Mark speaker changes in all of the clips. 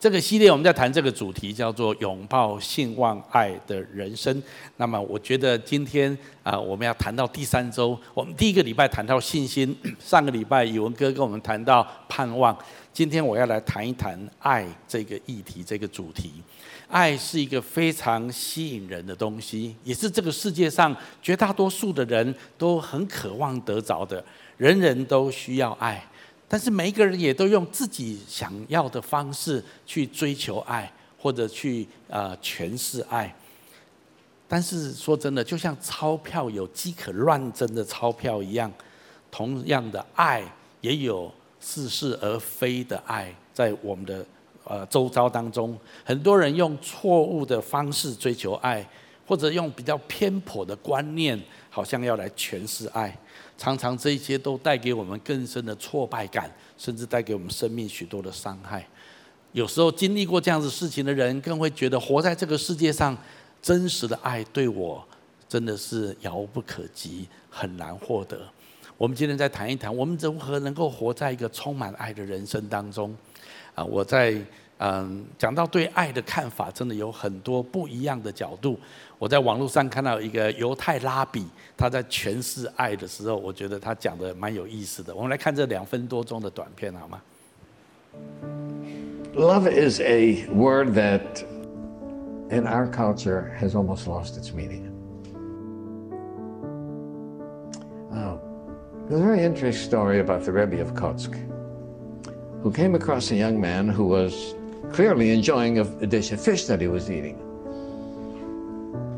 Speaker 1: 这个系列我们在谈这个主题叫做“拥抱信望爱的人生”。那么我觉得今天啊，我们要谈到第三周，我们第一个礼拜谈到信心，上个礼拜宇文哥跟我们谈到盼望，今天我要来谈一谈爱这个议题，这个主题。爱是一个非常吸引人的东西，也是这个世界上绝大多数的人都很渴望得着的。人人都需要爱，但是每一个人也都用自己想要的方式去追求爱，或者去呃诠释爱。但是说真的，就像钞票有饥渴乱真的钞票一样，同样的爱也有似是而非的爱，在我们的。呃，周遭当中，很多人用错误的方式追求爱，或者用比较偏颇的观念，好像要来诠释爱。常常这些都带给我们更深的挫败感，甚至带给我们生命许多的伤害。有时候经历过这样子事情的人，更会觉得活在这个世界上，真实的爱对我真的是遥不可及，很难获得。我们今天再谈一谈，我们如何能够活在一个充满爱的人生当中。啊，我在嗯讲到对爱的看法，真的有很多不一样的角度。我在网络上看到一个犹太拉比，他在诠释爱的时候，我觉得他讲的蛮有意思的。我们来看这两分多钟的短片，好吗？
Speaker 2: Love is a word that in our culture has almost lost its meaning. Uh, there's a very interesting story about the Rebbe of Kotsk. who came across a young man who was clearly enjoying a, a dish of fish that he was eating.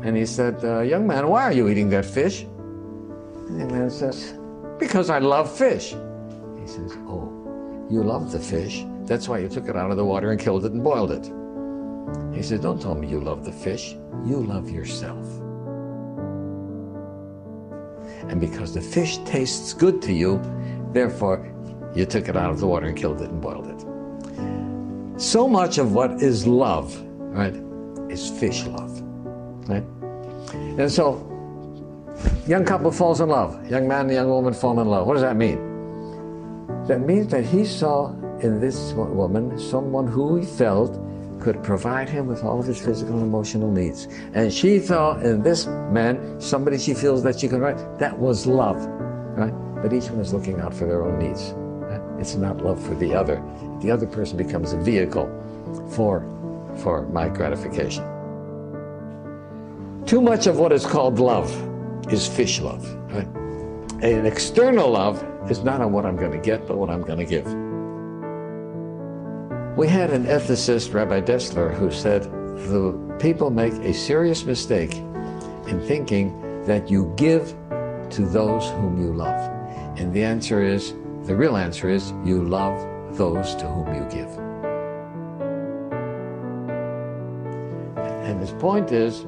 Speaker 2: And he said, uh, Young man, why are you eating that fish? And the man says, Because I love fish. He says, Oh, you love the fish. That's why you took it out of the water and killed it and boiled it. He said, Don't tell me you love the fish. You love yourself. And because the fish tastes good to you, therefore you took it out of the water and killed it and boiled it. So much of what is love, right, is fish love, right? And so, young couple falls in love. Young man and young woman fall in love. What does that mean? That means that he saw in this woman someone who he felt could provide him with all of his physical and emotional needs. And she saw in this man somebody she feels that she can write. That was love, right? But each one is looking out for their own needs. It's not love for the other. The other person becomes a vehicle for, for my gratification. Too much of what is called love is fish love. Right? An external love is not on what I'm going to get, but what I'm going to give. We had an ethicist, Rabbi Dessler, who said the people make a serious mistake in thinking that you give to those whom you love. And the answer is the real answer is you love those to whom you give. And his point is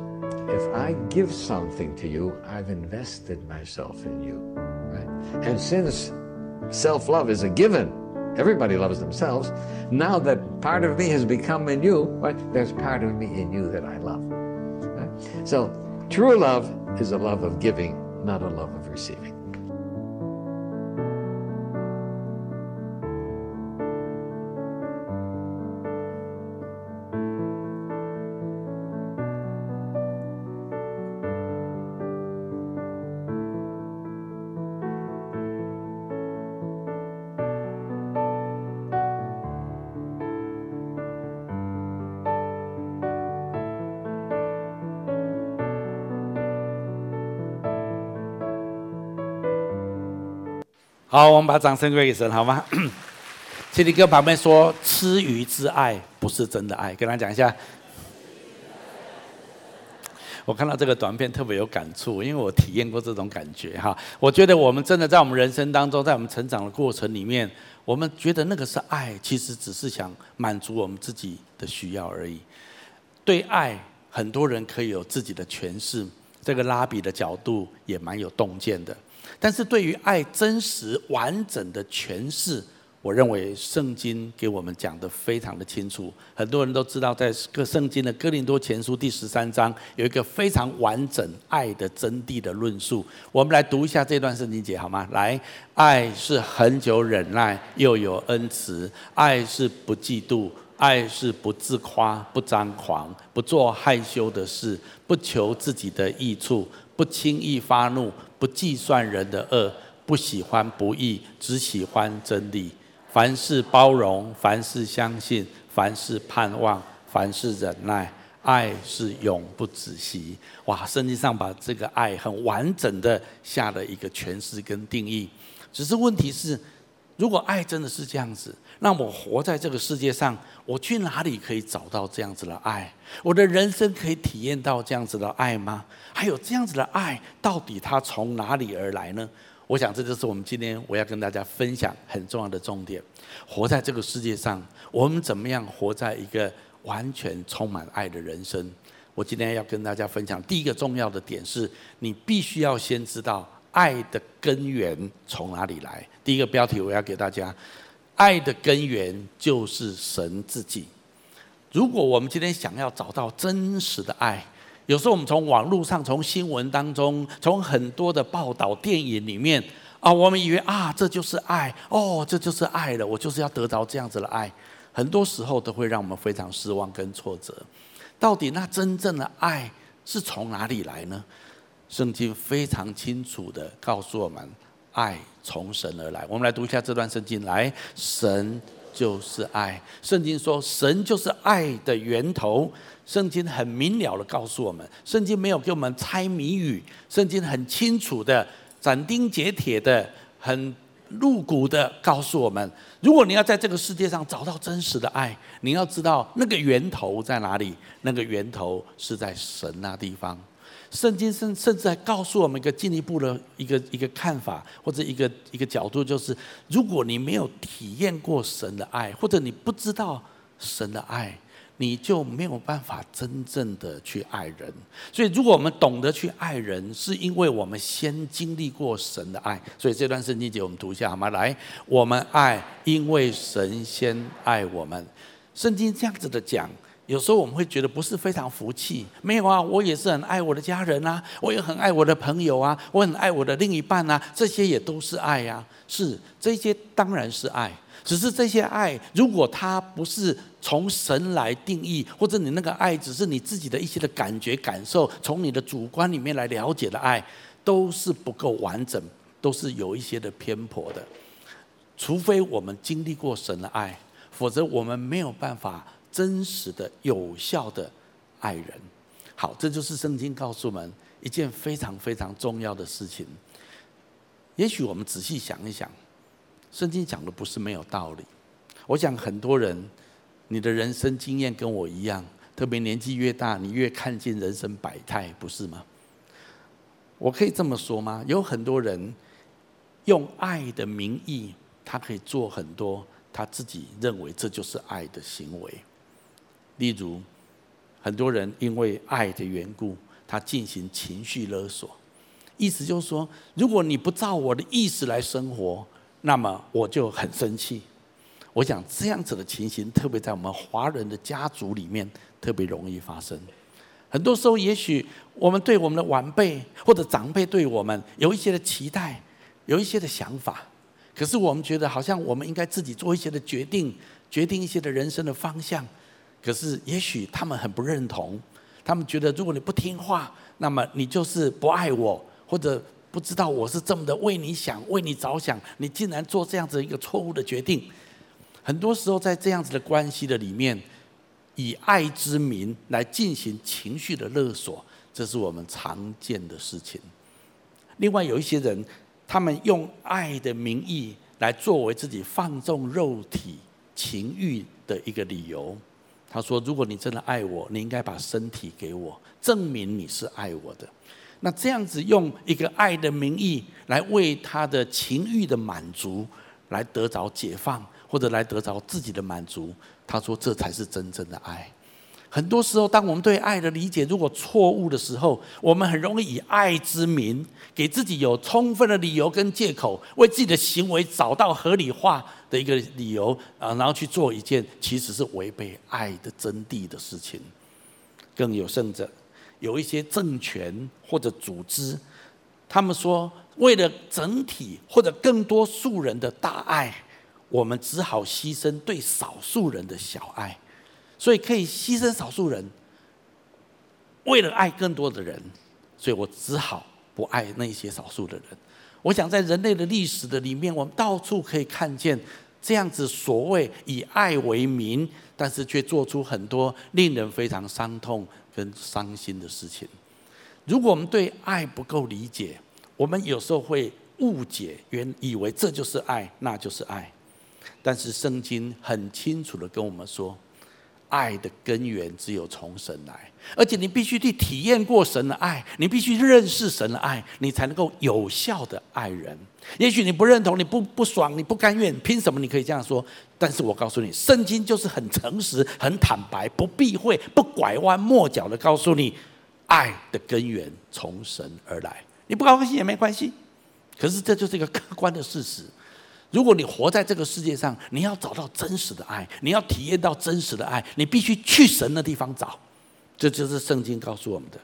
Speaker 2: if I give something to you, I've invested myself in you. Right? And since self love is a given, everybody loves themselves. Now that part of me has become in you, right? There's part of me in you that I love. Right? So true love is a love of giving, not a love of receiving.
Speaker 1: 好，我们把掌声归给神，好吗？请你跟旁边说，吃鱼之爱不是真的爱。跟他讲一下。我看到这个短片特别有感触，因为我体验过这种感觉哈。我觉得我们真的在我们人生当中，在我们成长的过程里面，我们觉得那个是爱，其实只是想满足我们自己的需要而已。对爱，很多人可以有自己的诠释，这个拉比的角度也蛮有洞见的。但是对于爱真实完整的诠释，我认为圣经给我们讲得非常的清楚。很多人都知道，在各圣经的哥林多前书第十三章有一个非常完整爱的真谛的论述。我们来读一下这段圣经节好吗？来，爱是恒久忍耐，又有恩慈；爱是不嫉妒，爱是不自夸、不张狂、不做害羞的事、不求自己的益处、不轻易发怒、不计算人的恶、不喜欢不义，只喜欢真理。凡事包容，凡事相信，凡事盼望，凡事忍耐。爱是永不止息。哇，圣经上把这个爱很完整的下了一个诠释跟定义。只是问题是，如果爱真的是这样子，那我活在这个世界上，我去哪里可以找到这样子的爱？我的人生可以体验到这样子的爱吗？还有这样子的爱，到底它从哪里而来呢？我想这就是我们今天我要跟大家分享很重要的重点。活在这个世界上，我们怎么样活在一个完全充满爱的人生？我今天要跟大家分享第一个重要的点是，你必须要先知道爱的根源从哪里来。第一个标题我要给大家。爱的根源就是神自己。如果我们今天想要找到真实的爱，有时候我们从网络上、从新闻当中、从很多的报道、电影里面啊，我们以为啊，这就是爱哦，这就是爱了，我就是要得到这样子的爱。很多时候都会让我们非常失望跟挫折。到底那真正的爱是从哪里来呢？圣经非常清楚地告诉我们。爱从神而来，我们来读一下这段圣经。来，神就是爱。圣经说，神就是爱的源头。圣经很明了的告诉我们，圣经没有给我们猜谜语，圣经很清楚的斩钉截铁的、很露骨的告诉我们：如果你要在这个世界上找到真实的爱，你要知道那个源头在哪里。那个源头是在神那地方。圣经甚甚至还告诉我们一个进一步的一个一个看法，或者一个一个角度，就是如果你没有体验过神的爱，或者你不知道神的爱，你就没有办法真正的去爱人。所以，如果我们懂得去爱人，是因为我们先经历过神的爱。所以这段圣经节我们读一下好吗？来，我们爱，因为神先爱我们。圣经这样子的讲。有时候我们会觉得不是非常服气，没有啊，我也是很爱我的家人啊，我也很爱我的朋友啊，我很爱我的另一半啊，这些也都是爱呀。是，这些当然是爱，只是这些爱如果它不是从神来定义，或者你那个爱只是你自己的一些的感觉感受，从你的主观里面来了解的爱，都是不够完整，都是有一些的偏颇的。除非我们经历过神的爱，否则我们没有办法。真实的、有效的爱人，好，这就是圣经告诉我们一件非常非常重要的事情。也许我们仔细想一想，圣经讲的不是没有道理。我想很多人，你的人生经验跟我一样，特别年纪越大，你越看见人生百态，不是吗？我可以这么说吗？有很多人用爱的名义，他可以做很多他自己认为这就是爱的行为。例如，很多人因为爱的缘故，他进行情绪勒索，意思就是说，如果你不照我的意思来生活，那么我就很生气。我想这样子的情形，特别在我们华人的家族里面，特别容易发生。很多时候，也许我们对我们的晚辈或者长辈对我们有一些的期待，有一些的想法，可是我们觉得好像我们应该自己做一些的决定，决定一些的人生的方向。可是，也许他们很不认同，他们觉得如果你不听话，那么你就是不爱我，或者不知道我是这么的为你想、为你着想，你竟然做这样子一个错误的决定。很多时候，在这样子的关系的里面，以爱之名来进行情绪的勒索，这是我们常见的事情。另外，有一些人，他们用爱的名义来作为自己放纵肉体情欲的一个理由。他说：“如果你真的爱我，你应该把身体给我，证明你是爱我的。那这样子用一个爱的名义来为他的情欲的满足，来得着解放，或者来得着自己的满足。他说这才是真正的爱。”很多时候，当我们对爱的理解如果错误的时候，我们很容易以爱之名，给自己有充分的理由跟借口，为自己的行为找到合理化的一个理由啊，然后去做一件其实是违背爱的真谛的事情。更有甚者，有一些政权或者组织，他们说，为了整体或者更多数人的大爱，我们只好牺牲对少数人的小爱。所以可以牺牲少数人，为了爱更多的人，所以我只好不爱那些少数的人。我想在人类的历史的里面，我们到处可以看见这样子所谓以爱为名，但是却做出很多令人非常伤痛跟伤心的事情。如果我们对爱不够理解，我们有时候会误解，原以为这就是爱，那就是爱。但是圣经很清楚的跟我们说，爱的根源只有从神来，而且你必须去体验过神的爱，你必须认识神的爱，你才能够有效的爱人。也许你不认同，你不不爽，你不甘愿，凭什么你可以这样说？但是我告诉你，圣经就是很诚实、很坦白，不避讳、不拐弯抹角的告诉你。爱的根源从神而来，你不高兴也没关系。可是这就是一个客观的事实。如果你活在这个世界上，你要找到真实的爱，你要体验到真实的爱，你必须去神的地方找。这就是圣经告诉我们的。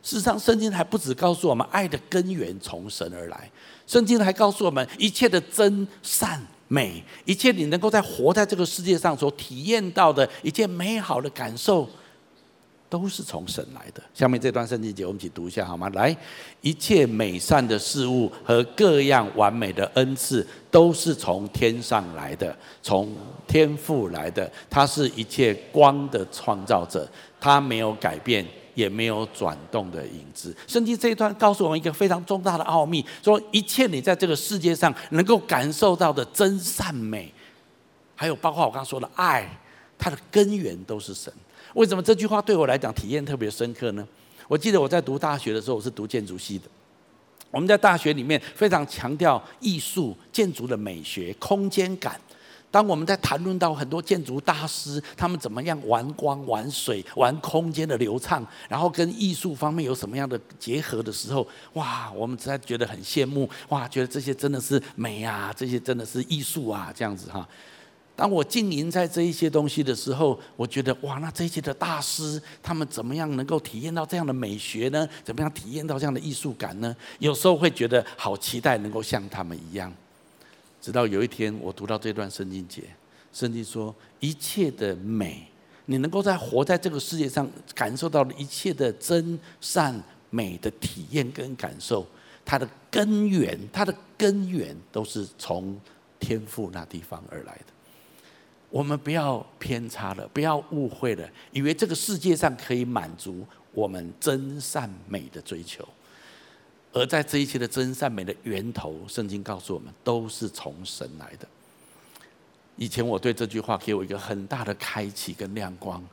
Speaker 1: 事实上，圣经还不止告诉我们爱的根源从神而来，圣经还告诉我们一切的真善美，一切你能够在活在这个世界上所体验到的一切美好的感受。都是从神来的。下面这段圣经节，我们一起读一下好吗？来，一切美善的事物和各样完美的恩赐，都是从天上来的，从天父来的。他是一切光的创造者，他没有改变，也没有转动的影子。圣经这一段告诉我们一个非常重大的奥秘：说一切你在这个世界上能够感受到的真善美，还有包括我刚刚说的爱，它的根源都是神。为什么这句话对我来讲体验特别深刻呢？我记得我在读大学的时候，我是读建筑系的。我们在大学里面非常强调艺术、建筑的美学、空间感。当我们在谈论到很多建筑大师，他们怎么样玩光、玩水、玩空间的流畅，然后跟艺术方面有什么样的结合的时候，哇，我们实在觉得很羡慕，哇，觉得这些真的是美啊，这些真的是艺术啊，这样子哈。当我经营在这一些东西的时候，我觉得哇，那这些的大师他们怎么样能够体验到这样的美学呢？怎么样体验到这样的艺术感呢？有时候会觉得好期待能够像他们一样。直到有一天，我读到这段圣经节，圣经说一切的美，你能够在活在这个世界上感受到的一切的真善美的体验跟感受，它的根源，它的根源都是从天赋那地方而来的。我们不要偏差了，不要误会了，以为这个世界上可以满足我们真善美的追求，而在这一切的真善美的源头，圣经告诉我们，都是从神来的。以前我对这句话给我一个很大的开启跟亮光，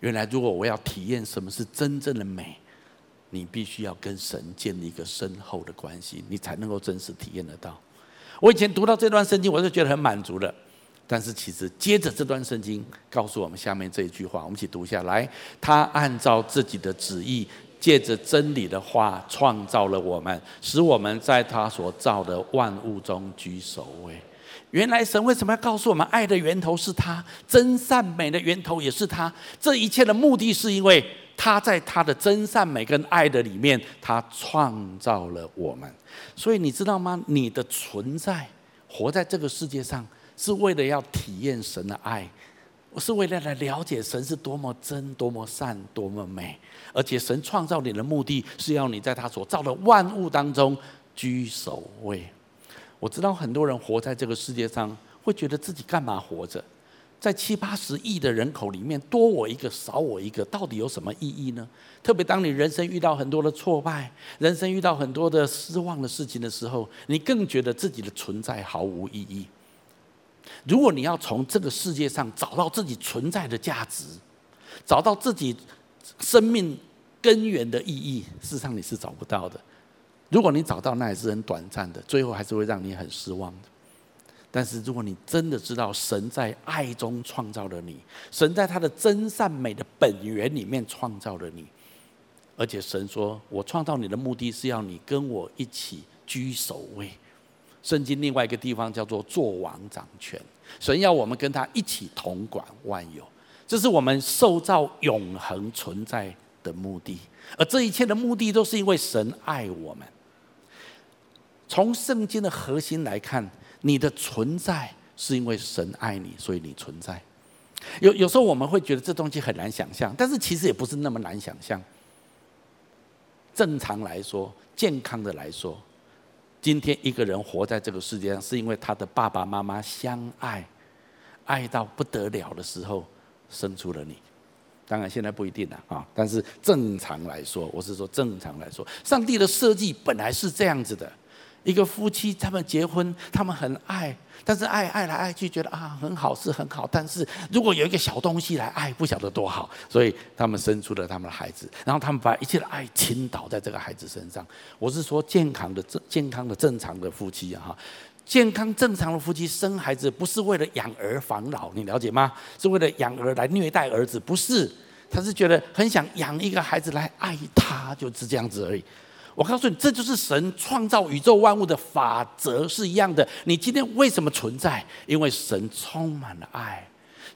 Speaker 1: 原来如果我要体验什么是真正的美，你必须要跟神建立一个深厚的关系，你才能够真实体验得到。我以前读到这段圣经，我就觉得很满足了。但是其实，接着这段圣经告诉我们下面这一句话，我们一起读下来。他按照自己的旨意，借着真理的话创造了我们，使我们在他所造的万物中居首位。原来神为什么要告诉我们，爱的源头是他，真善美的源头也是他？这一切的目的是因为他在他的真善美跟爱的里面，他创造了我们。所以你知道吗？你的存在，活在这个世界上。是为了要体验神的爱，我是为了来了解神是多么真、多么善、多么美，而且神创造你的目的是要你在他所造的万物当中居首位。我知道很多人活在这个世界上，会觉得自己干嘛活着？在七八十亿的人口里面，多我一个，少我一个，到底有什么意义呢？特别当你人生遇到很多的挫败，人生遇到很多的失望的事情的时候，你更觉得自己的存在毫无意义。如果你要从这个世界上找到自己存在的价值，找到自己生命根源的意义，事实上你是找不到的。如果你找到，那也是很短暂的，最后还是会让你很失望的。但是如果你真的知道神在爱中创造了你，神在他的真善美的本源里面创造了你，而且神说：“我创造你的目的是要你跟我一起居首位。”圣经另外一个地方叫做作王掌权，神要我们跟他一起统管万有，这是我们受造永恒存在的目的。而这一切的目的都是因为神爱我们。从圣经的核心来看，你的存在是因为神爱你，所以你存在。有有时候我们会觉得这东西很难想象，但是其实也不是那么难想象。正常来说，健康的来说，今天一个人活在这个世界上，是因为他的爸爸妈妈相爱，爱到不得了的时候生出了你。当然现在不一定了啊，但是正常来说，我是说正常来说，上帝的设计本来是这样子的。一个夫妻，他们结婚，他们很爱，但是爱爱来爱去，觉得啊很好是很好，但是如果有一个小东西来爱，不晓得多好，所以他们生出了他们的孩子，然后他们把一切的爱倾倒在这个孩子身上。我是说健康的正健康的正常的夫妻啊，哈，健康正常的夫妻生孩子不是为了养儿防老，你了解吗？是为了养儿来虐待儿子，不是，他是觉得很想养一个孩子来爱他，就是这样子而已。我告诉你，这就是神创造宇宙万物的法则是一样的。你今天为什么存在？因为神充满了爱，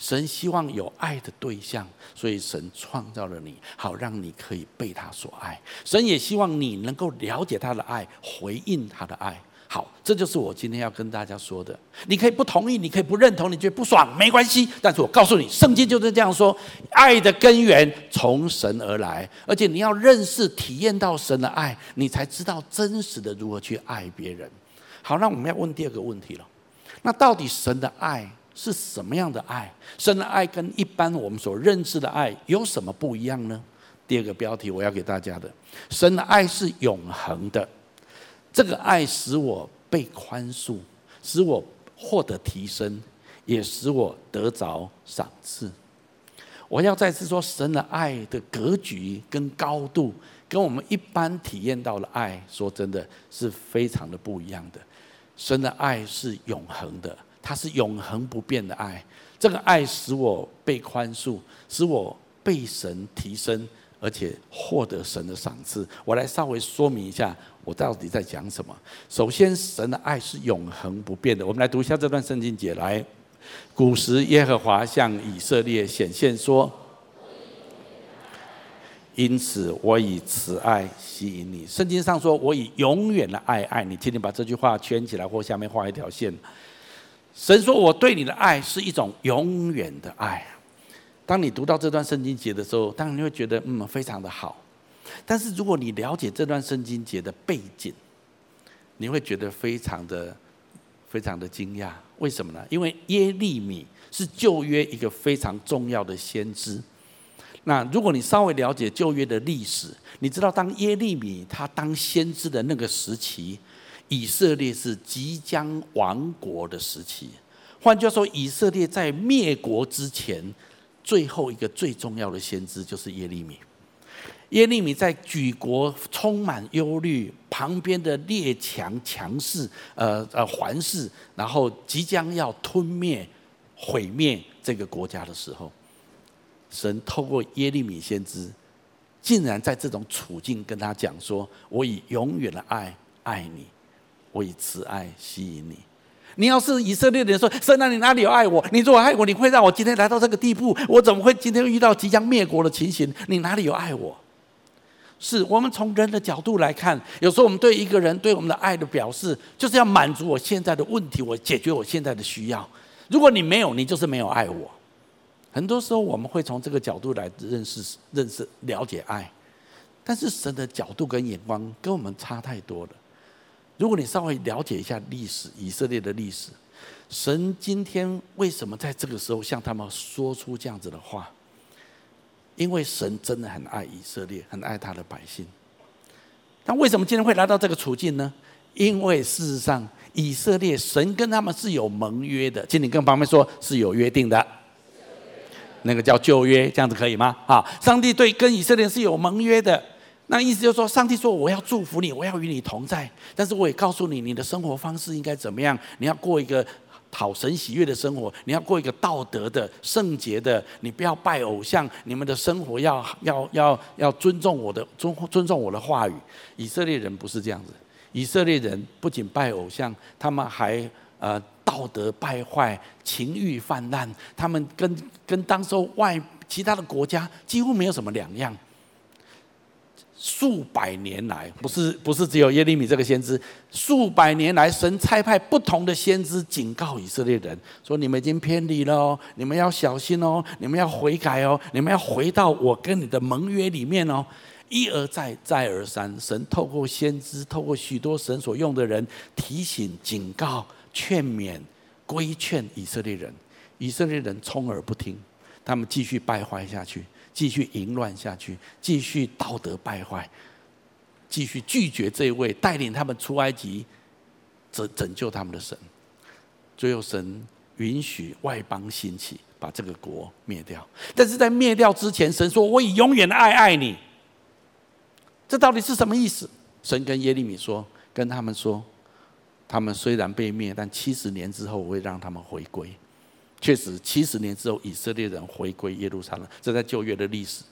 Speaker 1: 神希望有爱的对象，所以神创造了你，好让你可以被他所爱。神也希望你能够了解他的爱，回应他的爱。好，这就是我今天要跟大家说的。你可以不同意，你可以不认同，你觉得不爽没关系。但是我告诉你，圣经就是这样说：爱的根源从神而来，而且你要认识、体验到神的爱，你才知道真实的如何去爱别人。好，那我们要问第二个问题了。那到底神的爱是什么样的爱？神的爱跟一般我们所认知的爱有什么不一样呢？第二个标题我要给大家的：神的爱是永恒的。这个爱使我被宽恕，使我获得提升，也使我得着赏赐。我要再次说，神的爱的格局跟高度，跟我们一般体验到的爱，说真的是非常的不一样的。神的爱是永恒的，它是永恒不变的爱。这个爱使我被宽恕，使我被神提升。而且获得神的赏赐，我来稍微说明一下，我到底在讲什么。首先，神的爱是永恒不变的。我们来读一下这段圣经节来。古时耶和华向以色列显现说：“因此我以慈爱吸引你。”圣经上说：“我以永远的爱爱你。”请你把这句话圈起来，或下面画一条线。神说：“我对你的爱是一种永远的爱。”当你读到这段圣经节的时候，当然你会觉得嗯，非常的好。但是如果你了解这段圣经节的背景，你会觉得非常的非常的惊讶。为什么呢？因为耶利米是旧约一个非常重要的先知。那如果你稍微了解旧约的历史，你知道当耶利米他当先知的那个时期，以色列是即将亡国的时期。换句话说，以色列在灭国之前。最后一个最重要的先知就是耶利米。耶利米在举国充满忧虑，旁边的列强强势，呃呃环视，然后即将要吞灭、毁灭这个国家的时候，神透过耶利米先知，竟然在这种处境跟他讲说：“我以永远的爱爱你，我以慈爱吸引你。”你要是以色列人说，神啊，你哪里有爱我？你如果爱我，你会让我今天来到这个地步？我怎么会今天遇到即将灭国的情形？你哪里有爱我？是我们从人的角度来看，有时候我们对一个人对我们的爱的表示，就是要满足我现在的问题，我解决我现在的需要。如果你没有，你就是没有爱我。很多时候我们会从这个角度来认识、认识、了解爱，但是神的角度跟眼光跟我们差太多了。如果你稍微了解一下历史，以色列的历史，神今天为什么在这个时候向他们说出这样子的话？因为神真的很爱以色列，很爱他的百姓。但为什么今天会来到这个处境呢？因为事实上，以色列神跟他们是有盟约的，请你跟旁边说是有约定的，那个叫旧约，这样子可以吗？啊，上帝对跟以色列是有盟约的。那意思就是说，上帝说我要祝福你，我要与你同在，但是我也告诉你，你的生活方式应该怎么样？你要过一个讨神喜悦的生活，你要过一个道德的、圣洁的，你不要拜偶像。你们的生活要要要要尊重我的尊尊重我的话语。以色列人不是这样子，以色列人不仅拜偶像，他们还呃道德败坏、情欲泛滥，他们跟跟当时外其他的国家几乎没有什么两样。数百年来，不是不是只有耶利米这个先知，数百年来，神差派不同的先知警告以色列人，说你们已经偏离了哦，你们要小心哦，你们要悔改哦，你们要回到我跟你的盟约里面哦。一而再，再而三，神透过先知，透过许多神所用的人提醒、警告、劝勉、规劝以色列人，以色列人充耳不听，他们继续败坏下去。继续淫乱下去，继续道德败坏，继续拒绝这位带领他们出埃及、拯拯救他们的神。最后，神允许外邦兴起，把这个国灭掉。但是在灭掉之前，神说：“我以永远的爱爱你。”这到底是什么意思？神跟耶利米说，跟他们说，他们虽然被灭，但七十年之后，我会让他们回归。确实，七十年之后，以色列人回归耶路撒冷，这在旧约的历史。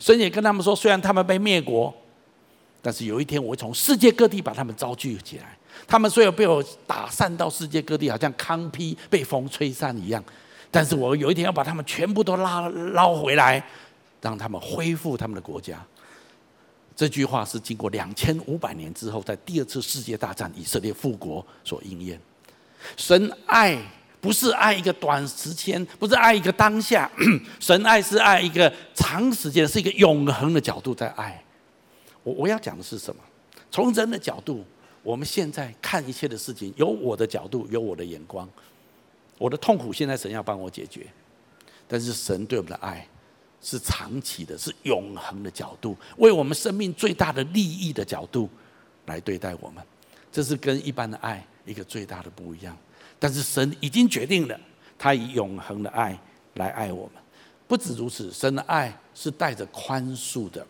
Speaker 1: 神也跟他们说，虽然他们被灭国，但是有一天我会从世界各地把他们招聚起来。他们虽然被我打散到世界各地，好像糠秕被风吹散一样，但是我有一天要把他们全部都拉捞回来，让他们恢复他们的国家。这句话是经过两千五百年之后，在第二次世界大战以色列复国所应验。神爱。不是爱一个短时间，不是爱一个当下，神爱是爱一个长时间，是一个永恒的角度在爱。我我要讲的是什么？从人的角度，我们现在看一切的事情，有我的角度，有我的眼光。我的痛苦现在神要帮我解决，但是神对我们的爱是长期的，是永恒的角度，为我们生命最大的利益的角度来对待我们。这是跟一般的爱一个最大的不一样。但是神已经决定了，他以永恒的爱来爱我们。不止如此，神的爱是带着宽恕的。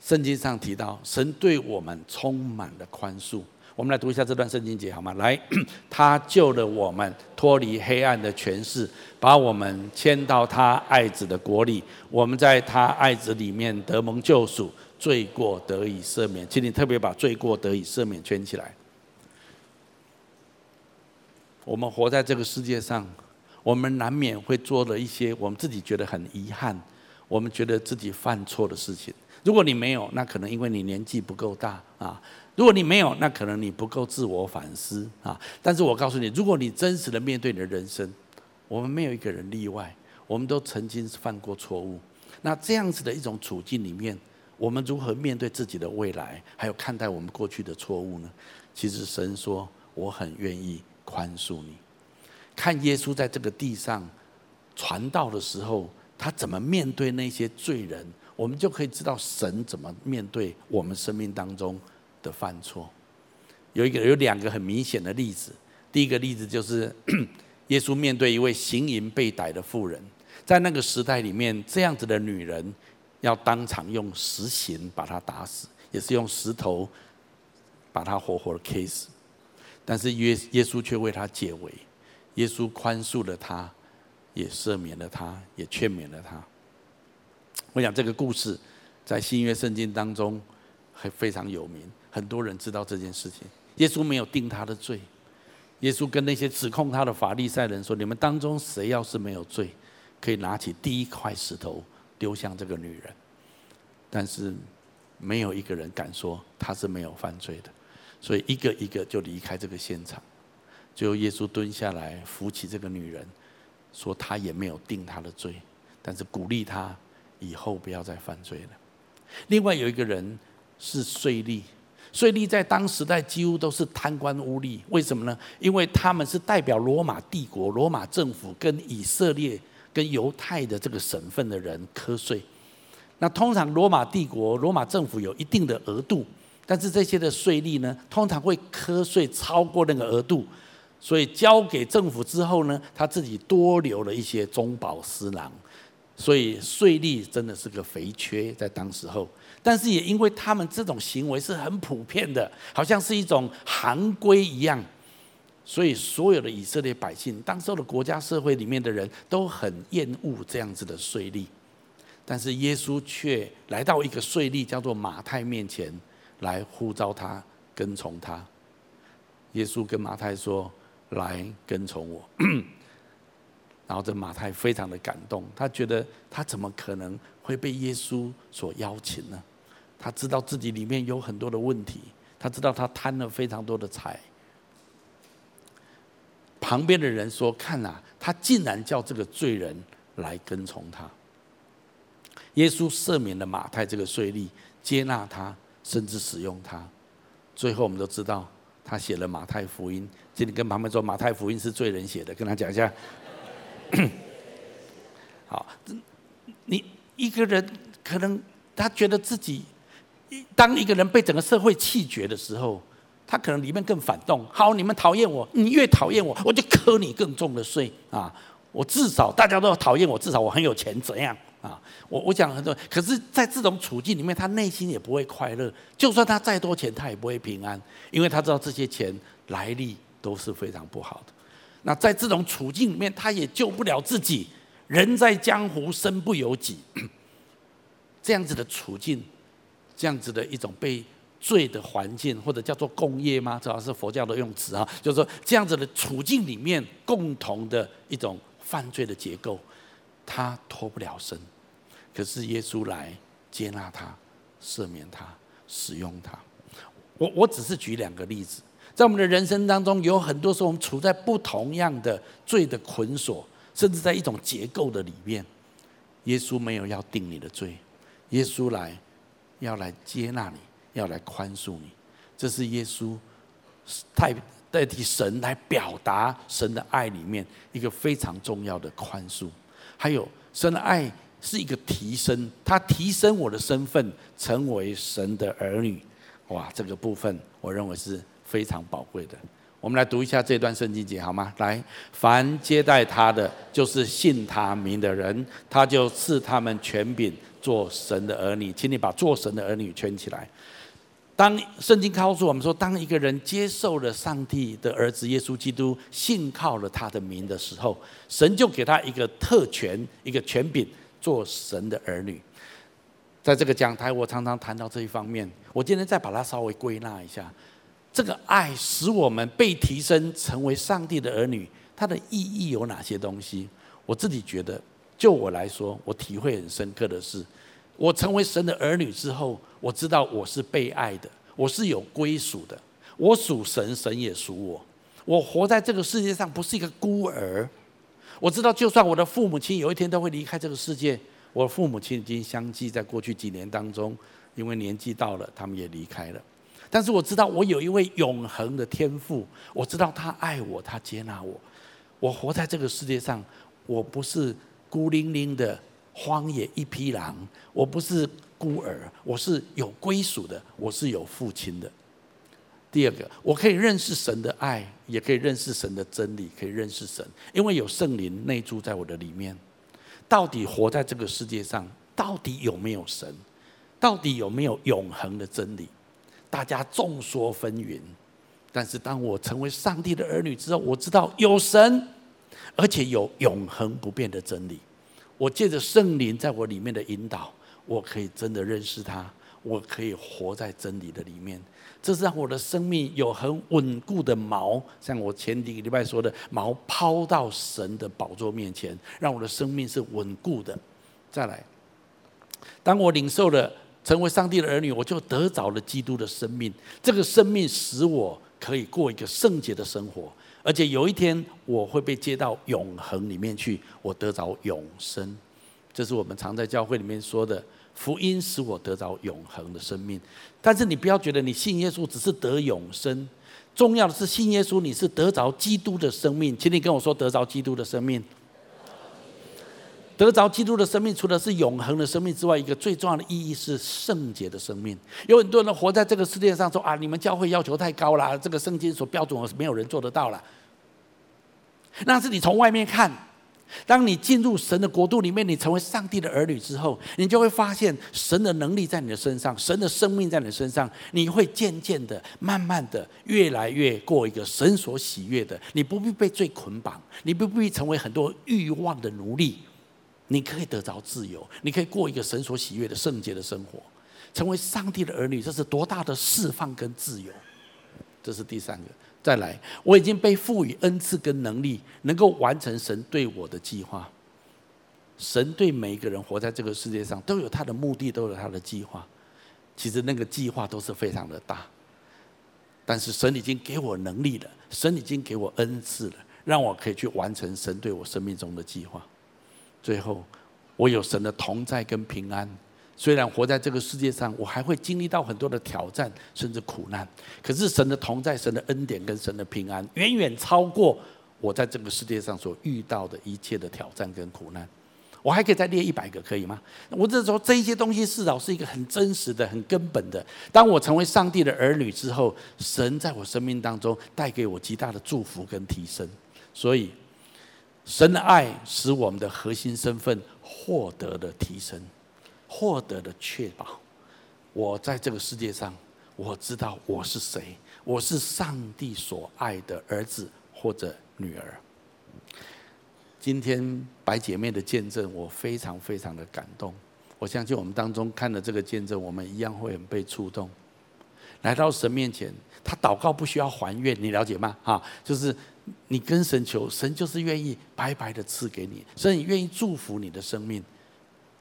Speaker 1: 圣经上提到，神对我们充满了宽恕。我们来读一下这段圣经节好吗？来，他救了我们脱离黑暗的权势，把我们迁到他爱子的国里。我们在他爱子里面得蒙救赎，罪过得以赦免。请你特别把罪过得以赦免圈起来。我们活在这个世界上，我们难免会做了一些我们自己觉得很遗憾，我们觉得自己犯错的事情。如果你没有，那可能因为你年纪不够大啊；如果你没有，那可能你不够自我反思啊。但是我告诉你，如果你真实的面对你的人生，我们没有一个人例外，我们都曾经犯过错误。那这样子的一种处境里面，我们如何面对自己的未来，还有看待我们过去的错误呢？其实神说，我很愿意。宽恕你，看耶稣在这个地上传道的时候，他怎么面对那些罪人，我们就可以知道神怎么面对我们生命当中的犯错。有一个有两个很明显的例子，第一个例子就是 耶稣面对一位行淫被逮的妇人，在那个时代里面，这样子的女人要当场用石刑把她打死，也是用石头把她活活的 K 死。但是耶耶稣却为他解围，耶稣宽恕了他，也赦免了他，也劝勉了他。我想这个故事在新约圣经当中还非常有名，很多人知道这件事情。耶稣没有定他的罪，耶稣跟那些指控他的法利赛人说：“你们当中谁要是没有罪，可以拿起第一块石头丢向这个女人。”但是没有一个人敢说他是没有犯罪的。所以一个一个就离开这个现场，最后耶稣蹲下来扶起这个女人，说他也没有定她的罪，但是鼓励她以后不要再犯罪了。另外有一个人是税吏，税吏在当时代几乎都是贪官污吏，为什么呢？因为他们是代表罗马帝国、罗马政府跟以色列、跟犹太的这个省份的人课税。那通常罗马帝国、罗马政府有一定的额度。但是这些的税利呢，通常会课税超过那个额度，所以交给政府之后呢，他自己多留了一些中饱私囊，所以税利真的是个肥缺在当时候。但是也因为他们这种行为是很普遍的，好像是一种行规一样，所以所有的以色列百姓，当时候的国家社会里面的人都很厌恶这样子的税利。但是耶稣却来到一个税吏叫做马太面前。来呼召他跟从他。耶稣跟马太说：“来跟从我。”然后这马太非常的感动，他觉得他怎么可能会被耶稣所邀请呢？他知道自己里面有很多的问题，他知道他贪了非常多的财。旁边的人说：“看呐、啊，他竟然叫这个罪人来跟从他。”耶稣赦免了马太这个税吏，接纳他，甚至使用他。最后，我们都知道他写了马太福音。今天跟旁边说，马太福音是罪人写的，跟他讲一下。好，你一个人可能他觉得自己，当一个人被整个社会弃绝的时候，他可能里面更反动。好，你们讨厌我，你越讨厌我，我就磕你更重的税啊！我至少大家都要讨厌我，至少我很有钱，怎样啊？我我讲很多，可是在这种处境里面，他内心也不会快乐。就算他再多钱，他也不会平安，因为他知道这些钱来历都是非常不好的。那在这种处境里面，他也救不了自己。人在江湖，身不由己。这样子的处境，这样子的一种被罪的环境，或者叫做共业吗？主要是佛教的用词啊，就是说这样子的处境里面，共同的一种犯罪的结构，他脱不了身。可是耶稣来接纳他，赦免他，使用他。我我只是举两个例子，在我们的人生当中，有很多时候我们处在不同样的罪的捆锁。甚至在一种结构的里面，耶稣没有要定你的罪，耶稣来要来接纳你，要来宽恕你，这是耶稣代代替神来表达神的爱里面一个非常重要的宽恕。还有神的爱是一个提升，他提升我的身份，成为神的儿女。哇，这个部分我认为是非常宝贵的。我们来读一下这段圣经节好吗？来，凡接待他的，就是信他名的人，他就赐他们权柄做神的儿女。请你把做神的儿女圈起来。当圣经告诉我们说，当一个人接受了上帝的儿子耶稣基督，信靠了他的名的时候，神就给他一个特权，一个权柄，做神的儿女。在这个讲台，我常常谈到这一方面。我今天再把它稍微归纳一下。这个爱使我们被提升成为上帝的儿女，它的意义有哪些东西？我自己觉得，就我来说，我体会很深刻的是，我成为神的儿女之后，我知道我是被爱的，我是有归属的，我属神，神也属我。我活在这个世界上不是一个孤儿。我知道，就算我的父母亲有一天都会离开这个世界，我父母亲已经相继在过去几年当中，因为年纪到了，他们也离开了。但是我知道，我有一位永恒的天父，我知道他爱我，他接纳我。我活在这个世界上，我不是孤零零的荒野一匹狼，我不是孤儿，我是有归属的，我是有父亲的。第二个，我可以认识神的爱，也可以认识神的真理，可以认识神，因为有圣灵内住在我的里面。到底活在这个世界上，到底有没有神？到底有没有永恒的真理？大家众说纷纭，但是当我成为上帝的儿女之后，我知道有神，而且有永恒不变的真理。我借着圣灵在我里面的引导，我可以真的认识他，我可以活在真理的里面。这是让我的生命有很稳固的锚，像我前几个礼拜说的，锚抛到神的宝座面前，让我的生命是稳固的。再来，当我领受了。成为上帝的儿女，我就得着了基督的生命。这个生命使我可以过一个圣洁的生活，而且有一天我会被接到永恒里面去，我得着永生。这是我们常在教会里面说的福音，使我得着永恒的生命。但是你不要觉得你信耶稣只是得永生，重要的是信耶稣，你是得着基督的生命。请你跟我说，得着基督的生命。得着基督的生命，除了是永恒的生命之外，一个最重要的意义是圣洁的生命。有很多人活在这个世界上，说啊，你们教会要求太高了，这个圣经所标准没有人做得到了。那是你从外面看，当你进入神的国度里面，你成为上帝的儿女之后，你就会发现神的能力在你的身上，神的生命在你的身上，你会渐渐的、慢慢的、越来越过一个神所喜悦的。你不必被罪捆绑，你不必成为很多欲望的奴隶。你可以得着自由，你可以过一个神所喜悦的圣洁的生活，成为上帝的儿女，这是多大的释放跟自由！这是第三个。再来，我已经被赋予恩赐跟能力，能够完成神对我的计划。神对每一个人活在这个世界上都有他的目的，都有他的计划。其实那个计划都是非常的大。但是神已经给我能力了，神已经给我恩赐了，让我可以去完成神对我生命中的计划。最后，我有神的同在跟平安。虽然活在这个世界上，我还会经历到很多的挑战，甚至苦难。可是神的同在、神的恩典跟神的平安，远远超过我在这个世界上所遇到的一切的挑战跟苦难。我还可以再列一百个，可以吗？我这时候这些东西至少是一个很真实的、很根本的。当我成为上帝的儿女之后，神在我生命当中带给我极大的祝福跟提升。所以，神的爱使我们的核心身份获得了提升。获得的确保，我在这个世界上，我知道我是谁，我是上帝所爱的儿子或者女儿。今天白姐妹的见证，我非常非常的感动。我相信我们当中看了这个见证，我们一样会很被触动。来到神面前，他祷告不需要还愿，你了解吗？哈，就是你跟神求，神就是愿意白白的赐给你，神也愿意祝福你的生命。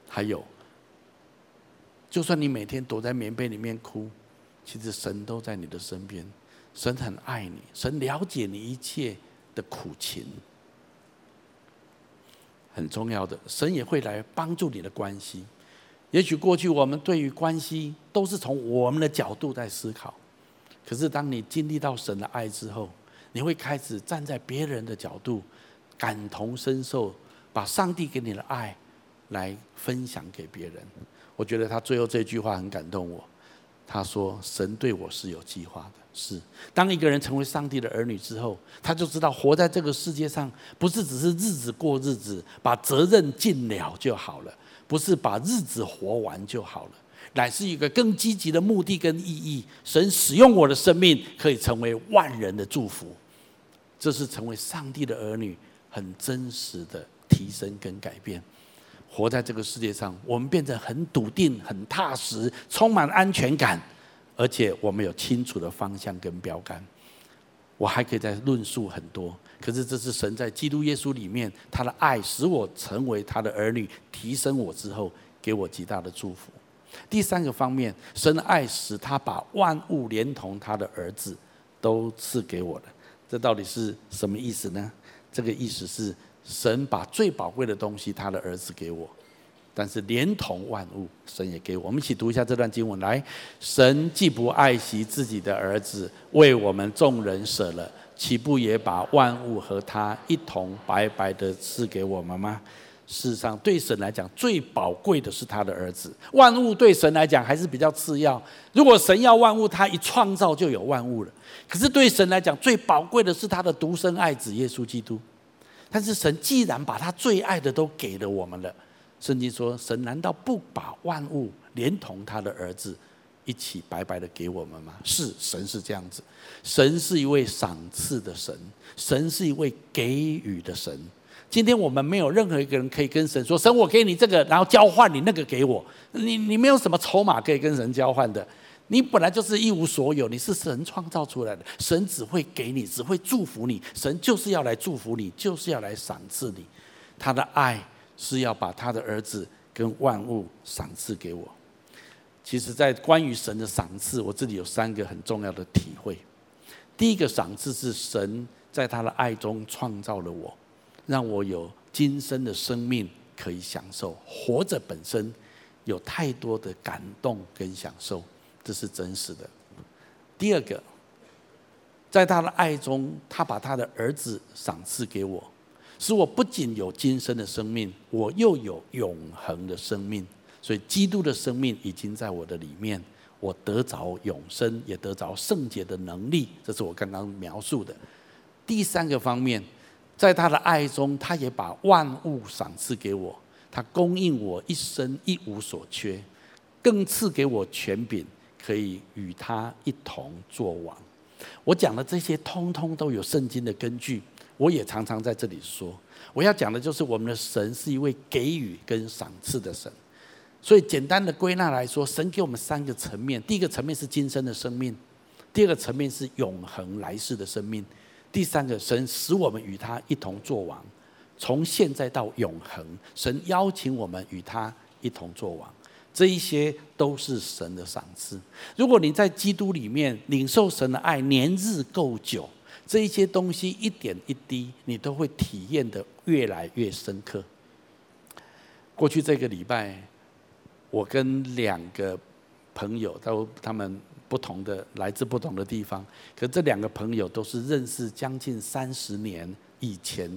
Speaker 1: 还有。就算你每天躲在棉被里面哭，其实神都在你的身边，神很爱你，神了解你一切的苦情。很重要的，神也会来帮助你的关系。也许过去我们对于关系都是从我们的角度在思考，可是当你经历到神的爱之后，你会开始站在别人的角度，感同身受，把上帝给你的爱来分享给别人。我觉得他最后这句话很感动我。他说：“神对我是有计划的。是当一个人成为上帝的儿女之后，他就知道活在这个世界上，不是只是日子过日子，把责任尽了就好了，不是把日子活完就好了，乃是一个更积极的目的跟意义。神使用我的生命，可以成为万人的祝福。这是成为上帝的儿女很真实的提升跟改变。”活在这个世界上，我们变得很笃定、很踏实、充满安全感，而且我们有清楚的方向跟标杆。我还可以再论述很多，可是这是神在基督耶稣里面，他的爱使我成为他的儿女，提升我之后，给我极大的祝福。第三个方面，神的爱使他把万物连同他的儿子都赐给我了。这到底是什么意思呢？这个意思是。神把最宝贵的东西，他的儿子给我，但是连同万物，神也给我。我们一起读一下这段经文来：神既不爱惜自己的儿子，为我们众人舍了，岂不也把万物和他一同白白的赐给我们吗？事实上，对神来讲，最宝贵的是他的儿子。万物对神来讲还是比较次要。如果神要万物，他一创造就有万物了。可是对神来讲，最宝贵的是他的独生爱子耶稣基督。但是神既然把他最爱的都给了我们了，圣经说，神难道不把万物连同他的儿子一起白白的给我们吗？是，神是这样子，神是一位赏赐的神，神是一位给予的神。今天我们没有任何一个人可以跟神说，神我给你这个，然后交换你那个给我，你你没有什么筹码可以跟神交换的。你本来就是一无所有，你是神创造出来的，神只会给你，只会祝福你，神就是要来祝福你，就是要来赏赐你，他的爱是要把他的儿子跟万物赏赐给我。其实，在关于神的赏赐，我这里有三个很重要的体会。第一个赏赐是神在他的爱中创造了我，让我有今生的生命可以享受，活着本身有太多的感动跟享受。这是真实的。第二个，在他的爱中，他把他的儿子赏赐给我，使我不仅有今生的生命，我又有永恒的生命。所以，基督的生命已经在我的里面，我得着永生，也得着圣洁的能力。这是我刚刚描述的。第三个方面，在他的爱中，他也把万物赏赐给我，他供应我一生一无所缺，更赐给我权柄。可以与他一同作王。我讲的这些，通通都有圣经的根据。我也常常在这里说，我要讲的就是我们的神是一位给予跟赏赐的神。所以简单的归纳来说，神给我们三个层面：第一个层面是今生的生命；第二个层面是永恒来世的生命；第三个，神使我们与他一同作王，从现在到永恒，神邀请我们与他一同作王。这一些都是神的赏赐。如果你在基督里面领受神的爱，年日够久，这一些东西一点一滴，你都会体验得越来越深刻。过去这个礼拜，我跟两个朋友都他们不同的来自不同的地方，可这两个朋友都是认识将近三十年以前。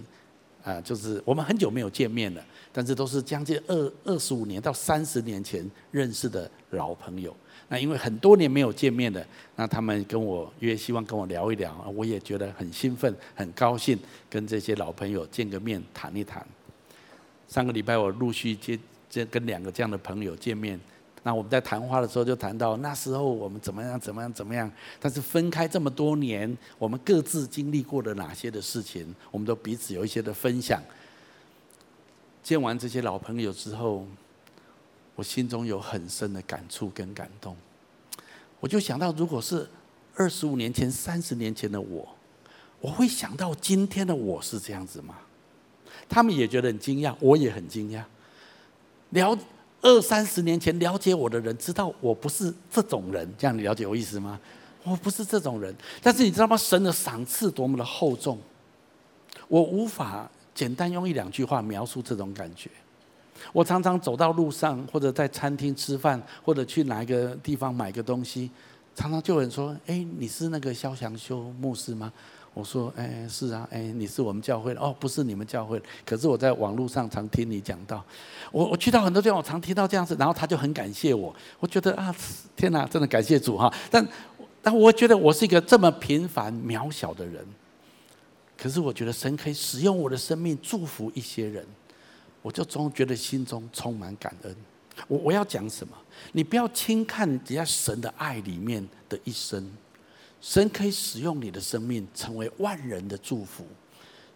Speaker 1: 啊，就是我们很久没有见面了，但是都是将近二二十五年到三十年前认识的老朋友。那因为很多年没有见面了，那他们跟我约，希望跟我聊一聊，我也觉得很兴奋、很高兴，跟这些老朋友见个面谈一谈。上个礼拜我陆续接接跟两个这样的朋友见面。那我们在谈话的时候就谈到那时候我们怎么样怎么样怎么样，但是分开这么多年，我们各自经历过了哪些的事情，我们都彼此有一些的分享。见完这些老朋友之后，我心中有很深的感触跟感动。我就想到，如果是二十五年前、三十年前的我，我会想到今天的我是这样子吗？他们也觉得很惊讶，我也很惊讶。聊。二三十年前了解我的人知道我不是这种人，这样你了解我意思吗？我不是这种人，但是你知道吗？神的赏赐多么的厚重，我无法简单用一两句话描述这种感觉。我常常走到路上，或者在餐厅吃饭，或者去哪一个地方买个东西，常常就有人说：“哎，你是那个萧祥修牧师吗？”我说：“哎，是啊，哎，你是我们教会的哦，不是你们教会的。可是我在网络上常听你讲到，我我去到很多地方，我常听到这样子，然后他就很感谢我。我觉得啊，天哪，真的感谢主哈！但但我觉得我是一个这么平凡渺小的人，可是我觉得神可以使用我的生命祝福一些人，我就总觉得心中充满感恩。我我要讲什么？你不要轻看人家神的爱里面的一生。”神可以使用你的生命成为万人的祝福，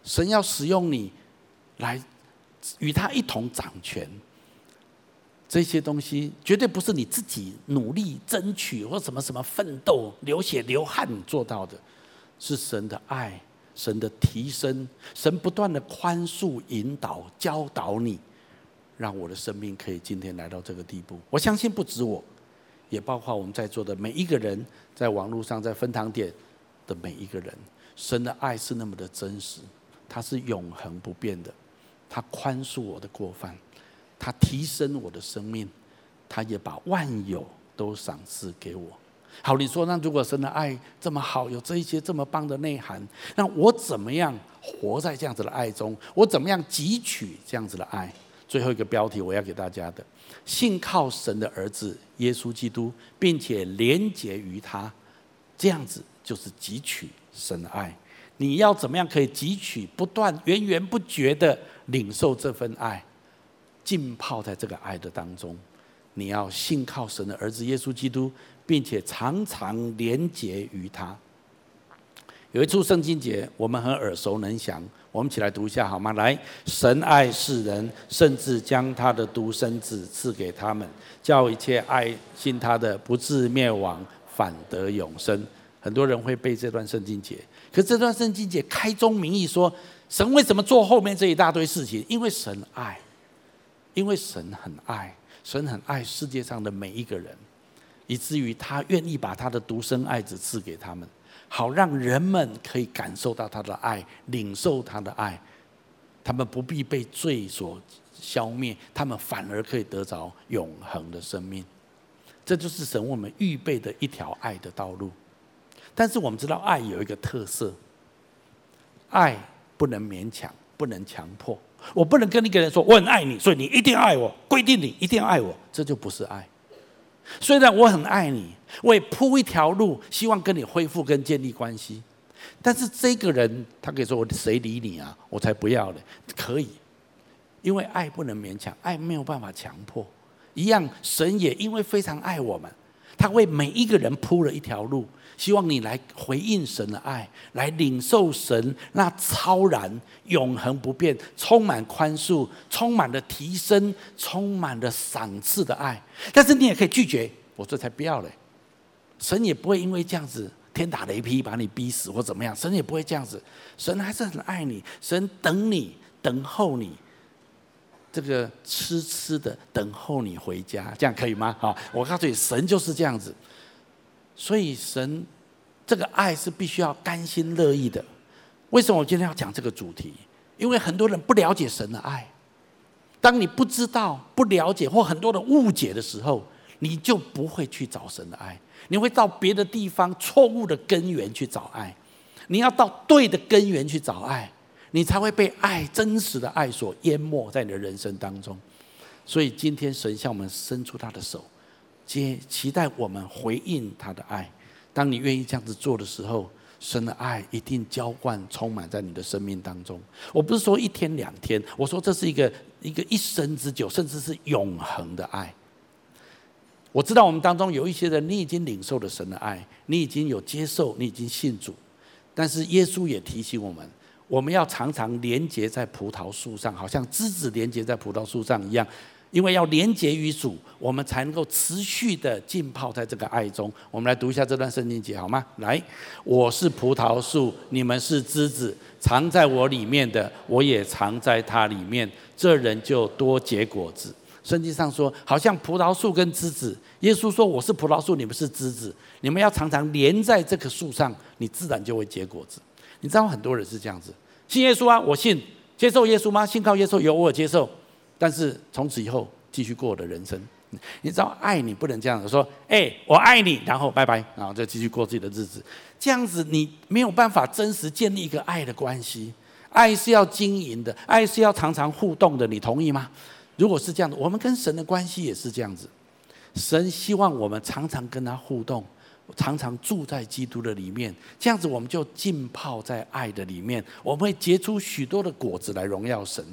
Speaker 1: 神要使用你来与他一同掌权。这些东西绝对不是你自己努力争取或什么什么奋斗、流血流汗做到的，是神的爱、神的提升、神不断的宽恕、引导、教导你，让我的生命可以今天来到这个地步。我相信不止我。也包括我们在座的每一个人，在网络上，在分堂点的每一个人，神的爱是那么的真实，它是永恒不变的，他宽恕我的过犯，他提升我的生命，他也把万有都赏赐给我。好，你说那如果神的爱这么好，有这一些这么棒的内涵，那我怎么样活在这样子的爱中？我怎么样汲取这样子的爱？最后一个标题我要给大家的。信靠神的儿子耶稣基督，并且连结于他，这样子就是汲取神的爱。你要怎么样可以汲取，不断源源不绝的领受这份爱，浸泡在这个爱的当中？你要信靠神的儿子耶稣基督，并且常常连结于他。有一处圣经节，我们很耳熟能详。我们一起来读一下好吗？来，神爱世人，甚至将他的独生子赐给他们，叫一切爱信他的不至灭亡，反得永生。很多人会背这段圣经节，可这段圣经节开宗明义说，神为什么做后面这一大堆事情？因为神爱，因为神很爱，神很爱世界上的每一个人，以至于他愿意把他的独生爱子赐给他们。好让人们可以感受到他的爱，领受他的爱，他们不必被罪所消灭，他们反而可以得着永恒的生命。这就是神我们预备的一条爱的道路。但是我们知道，爱有一个特色，爱不能勉强，不能强迫。我不能跟一个人说我很爱你，所以你一定要爱我，规定你一定要爱我，这就不是爱。虽然我很爱你，为铺一条路，希望跟你恢复跟建立关系。但是这个人，他可以说我谁理你啊？我才不要呢。可以，因为爱不能勉强，爱没有办法强迫。一样，神也因为非常爱我们，他为每一个人铺了一条路。希望你来回应神的爱，来领受神那超然、永恒不变、充满宽恕、充满了提升、充满了赏赐的爱。但是你也可以拒绝，我这才不要嘞。神也不会因为这样子天打雷劈把你逼死或怎么样，神也不会这样子。神还是很爱你，神等你，等候你，这个痴痴的等候你回家，这样可以吗？好，我告诉你，神就是这样子。所以神这个爱是必须要甘心乐意的。为什么我今天要讲这个主题？因为很多人不了解神的爱。当你不知道、不了解或很多的误解的时候，你就不会去找神的爱，你会到别的地方错误的根源去找爱。你要到对的根源去找爱。你才会被爱真实的爱所淹没在你的人生当中，所以今天神向我们伸出他的手，接期待我们回应他的爱。当你愿意这样子做的时候，神的爱一定浇灌充满在你的生命当中。我不是说一天两天，我说这是一个一个一生之久，甚至是永恒的爱。我知道我们当中有一些人，你已经领受了神的爱，你已经有接受，你已经信主，但是耶稣也提醒我们。我们要常常连结在葡萄树上，好像枝子连结在葡萄树上一样，因为要连结于主，我们才能够持续的浸泡在这个爱中。我们来读一下这段圣经节好吗？来，我是葡萄树，你们是枝子，藏在我里面的，我也藏在它里面，这人就多结果子。圣经上说，好像葡萄树跟枝子。耶稣说：“我是葡萄树，你们是枝子，你们要常常连在这棵树上，你自然就会结果子。”你知道很多人是这样子，信耶稣啊，我信，接受耶稣吗？信靠耶稣，有我接受，但是从此以后继续过我的人生。你知道爱你不能这样子说，哎，我爱你，然后拜拜，然后就继续过自己的日子。这样子你没有办法真实建立一个爱的关系。爱是要经营的，爱是要常常互动的，你同意吗？如果是这样的，我们跟神的关系也是这样子。神希望我们常常跟他互动。常常住在基督的里面，这样子我们就浸泡在爱的里面，我们会结出许多的果子来荣耀神。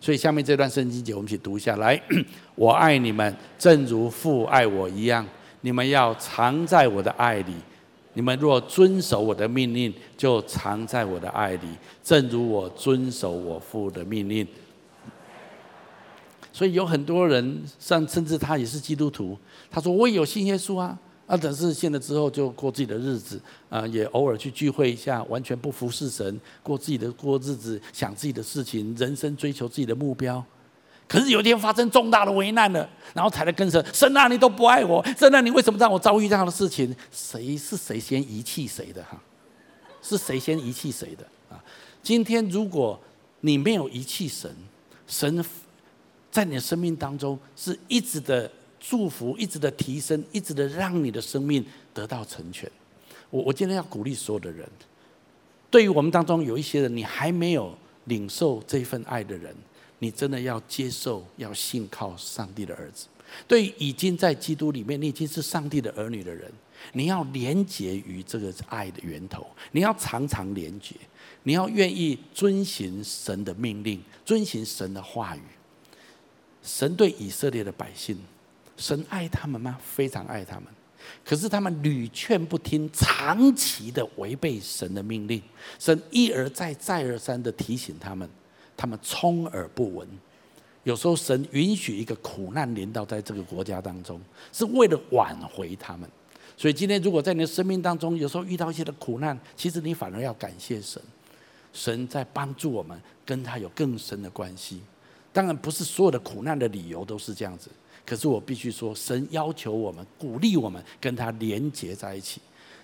Speaker 1: 所以下面这段圣经节，我们一起读一下来：我爱你们，正如父爱我一样。你们要藏在我的爱里。你们若遵守我的命令，就藏在我的爱里，正如我遵守我父的命令。所以有很多人，像甚至他也是基督徒，他说我也有信耶稣啊。啊，但是信了之后就过自己的日子，啊，也偶尔去聚会一下，完全不服侍神，过自己的过日子，想自己的事情，人生追求自己的目标。可是有一天发生重大的危难了，然后才来跟神，神啊，你都不爱我，神啊，你为什么让我遭遇这样的事情？谁是谁先遗弃谁的哈？是谁先遗弃谁的啊？今天如果你没有遗弃神，神在你的生命当中是一直的。祝福一直的提升，一直的让你的生命得到成全。我我今天要鼓励所有的人，对于我们当中有一些人，你还没有领受这份爱的人，你真的要接受，要信靠上帝的儿子。对于已经在基督里面，你已经是上帝的儿女的人，你要连结于这个爱的源头，你要常常连结，你要愿意遵循神的命令，遵循神的话语。神对以色列的百姓。神爱他们吗？非常爱他们，可是他们屡劝不听，长期的违背神的命令。神一而再、再而三的提醒他们，他们充耳不闻。有时候神允许一个苦难临到在这个国家当中，是为了挽回他们。所以今天如果在你的生命当中，有时候遇到一些的苦难，其实你反而要感谢神，神在帮助我们跟他有更深的关系。当然，不是所有的苦难的理由都是这样子。可是我必须说，神要求我们，鼓励我们跟他连结在一起。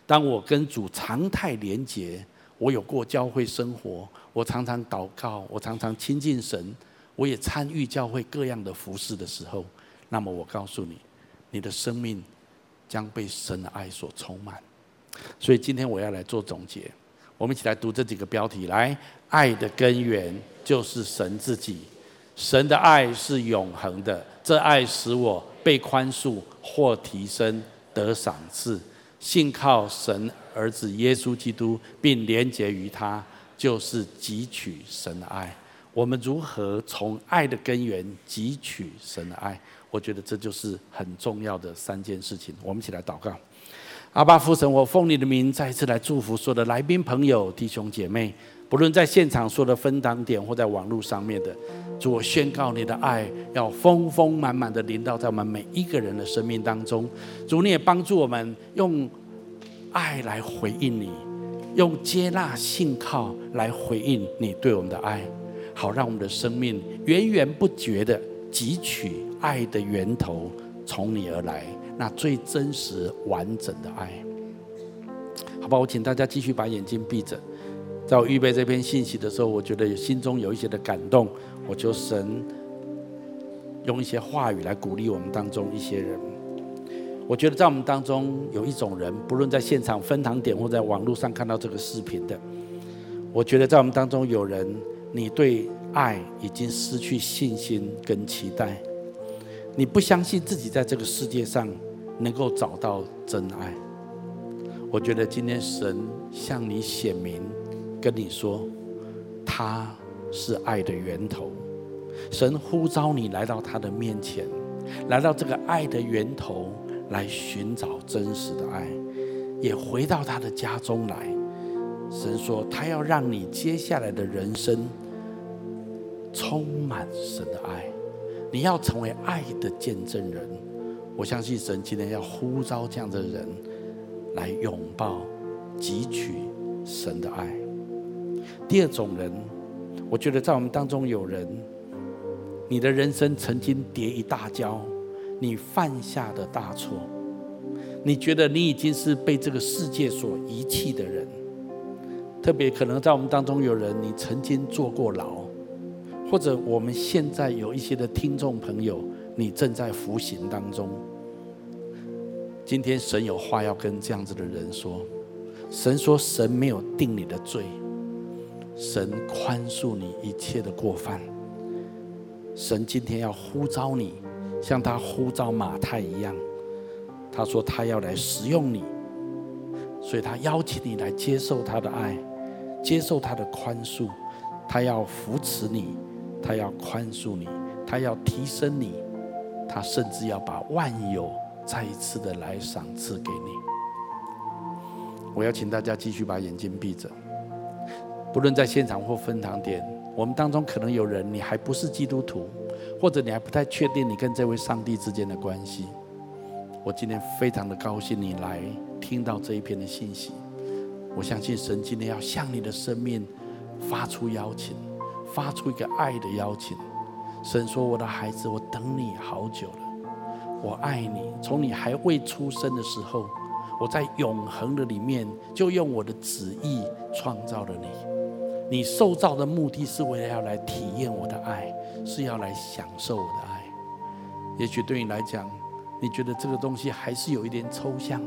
Speaker 1: 当我跟主常态连结，我有过教会生活，我常常祷告，我常常亲近神，我也参与教会各样的服事的时候，那么我告诉你，你的生命将被神的爱所充满。所以今天我要来做总结，我们一起来读这几个标题：来，爱的根源就是神自己。神的爱是永恒的，这爱使我被宽恕、或提升、得赏赐。信靠神儿子耶稣基督，并连结于他，就是汲取神的爱。我们如何从爱的根源汲取神的爱？我觉得这就是很重要的三件事情。我们一起来祷告：阿爸父神，我奉你的名再一次来祝福所有的来宾朋友、弟兄姐妹。不论在现场说的分堂点，或在网络上面的，主，我宣告你的爱要丰丰满满的临到在我们每一个人的生命当中。主，你也帮助我们用爱来回应你，用接纳信靠来回应你对我们的爱。好让我们的生命源源不绝的汲取爱的源头从你而来，那最真实完整的爱。好吧，我请大家继续把眼睛闭着。在我预备这篇信息的时候，我觉得心中有一些的感动，我求神用一些话语来鼓励我们当中一些人。我觉得在我们当中有一种人，不论在现场分堂点或在网络上看到这个视频的，我觉得在我们当中有人，你对爱已经失去信心跟期待，你不相信自己在这个世界上能够找到真爱。我觉得今天神向你显明，跟你说，他是爱的源头。神呼召你来到他的面前，来到这个爱的源头。来寻找真实的爱，也回到他的家中来。神说，他要让你接下来的人生充满神的爱，你要成为爱的见证人。我相信神今天要呼召这样的人来拥抱、汲取神的爱。第二种人，我觉得在我们当中有人，你的人生曾经跌一大跤。你犯下的大错，你觉得你已经是被这个世界所遗弃的人，特别可能在我们当中有人，你曾经坐过牢，或者我们现在有一些的听众朋友，你正在服刑当中。今天神有话要跟这样子的人说，神说神没有定你的罪，神宽恕你一切的过犯，神今天要呼召你。像他呼召马太一样，他说他要来使用你，所以他邀请你来接受他的爱，接受他的宽恕，他要扶持你，他要宽恕你，他要提升你，他甚至要把万有再一次的来赏赐给你。我要请大家继续把眼睛闭着，不论在现场或分堂点，我们当中可能有人你还不是基督徒。或者你还不太确定你跟这位上帝之间的关系，我今天非常的高兴你来听到这一篇的信息。我相信神今天要向你的生命发出邀请，发出一个爱的邀请。神说：“我的孩子，我等你好久了，我爱你。从你还未出生的时候，我在永恒的里面就用我的旨意创造了你。你受造的目的是为了要来体验我的爱。”是要来享受我的爱，也许对你来讲，你觉得这个东西还是有一点抽象，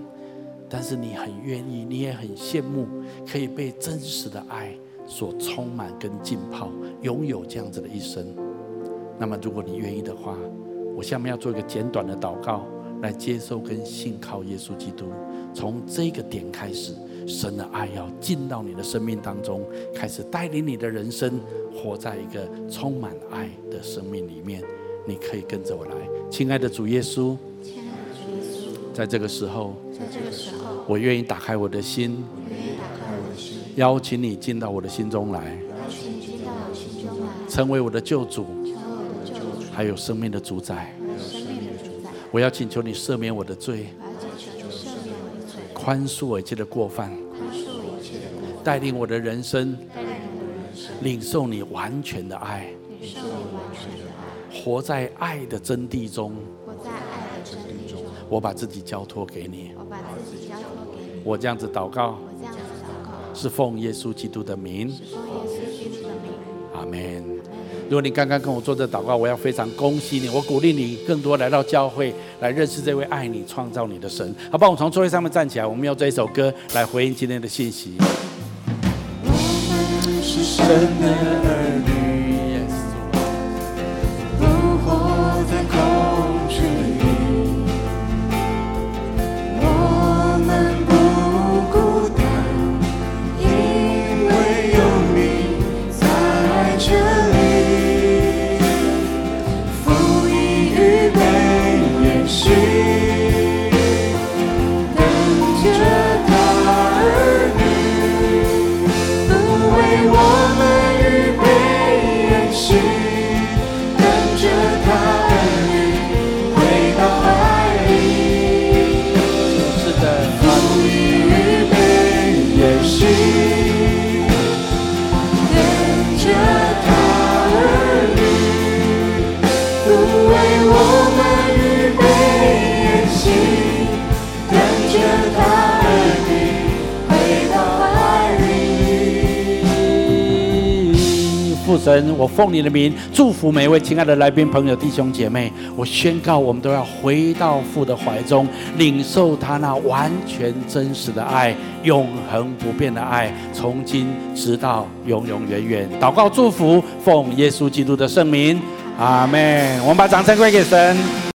Speaker 1: 但是你很愿意，你也很羡慕，可以被真实的爱所充满跟浸泡，拥有这样子的一生。那么，如果你愿意的话，我下面要做一个简短的祷告，来接受跟信靠耶稣基督。从这个点开始，神的爱要进到你的生命当中，开始带领你的人生。活在一个充满爱的生命里面，你可以跟着我来，亲爱的主耶稣。亲爱的主耶稣，在这个时候，在这个时候，我愿意打开我的心，我愿意打开我的心，邀请你进到我的心中来，邀请你进到我的心中来，成为我的救主，成为我的救主，还有生命的主宰，还有生命的主宰。我要请求你赦免我的罪，我要请求你赦免我的罪，宽恕我一切的过犯，宽恕我一切的过犯，带领我的人生。领受你完全的爱，领受你完全的爱，活在爱的真谛中，活在爱的真谛中。我把自己交托给你，我把自己交托给你。我这样子祷告，我这样子祷告，是奉耶稣基督的名，是奉耶稣基督的名。阿门。如果你刚刚跟我做这祷告，我要非常恭喜你，我鼓励你更多来到教会来认识这位爱你、创造你的神。好，帮我从座位上面站起来，我们用这一首歌来回应今天的信息。神的
Speaker 3: 儿。
Speaker 1: 神，我奉你的名祝福每一位亲爱的来宾朋友、弟兄姐妹。我宣告，我们都要回到父的怀中，领受他那完全真实的爱、永恒不变的爱，从今直到永永远远。祷告祝福，奉耶稣基督的圣名，阿门。我们把掌声归给神。